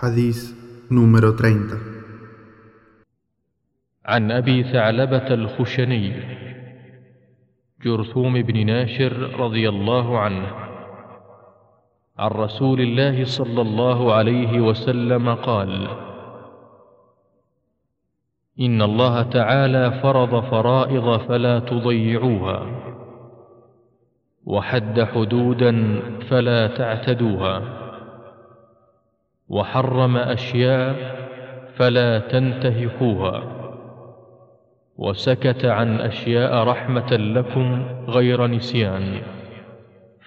حديث número 30 عن أبي ثعلبة الخشني جرثوم بن ناشر رضي الله عنه عن رسول الله صلى الله عليه وسلم قال إن الله تعالى فرض فرائض فلا تضيعوها وحد حدودا فلا تعتدوها. وحرم أشياء فلا تنتهكوها. وسكت عن أشياء رحمة لكم غير نسيان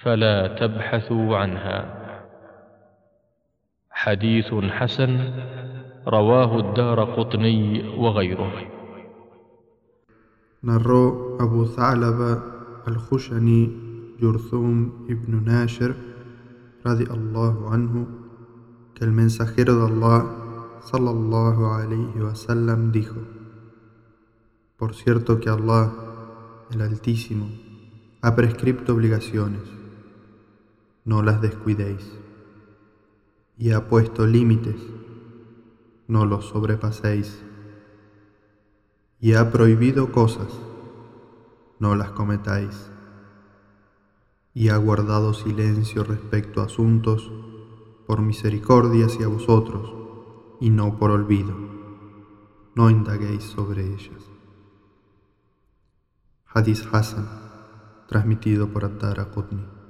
فلا تبحثوا عنها. حديث حسن رواه الدار قطني وغيره. narró Abu Tha'laba al-Khushani Yurthum ibn Nashir radiallahu anhu el mensajero de Allah sallallahu alayhi wasallam dijo Por cierto que Allah el Altísimo ha prescripto obligaciones. No las descuidéis. Y ha puesto límites. No los sobrepaséis. Y ha prohibido cosas. No las cometáis. Y ha guardado silencio respecto a asuntos por misericordia hacia vosotros y no por olvido. No indaguéis sobre ellas. Hadith Hassan, transmitido por Abdara Qutni.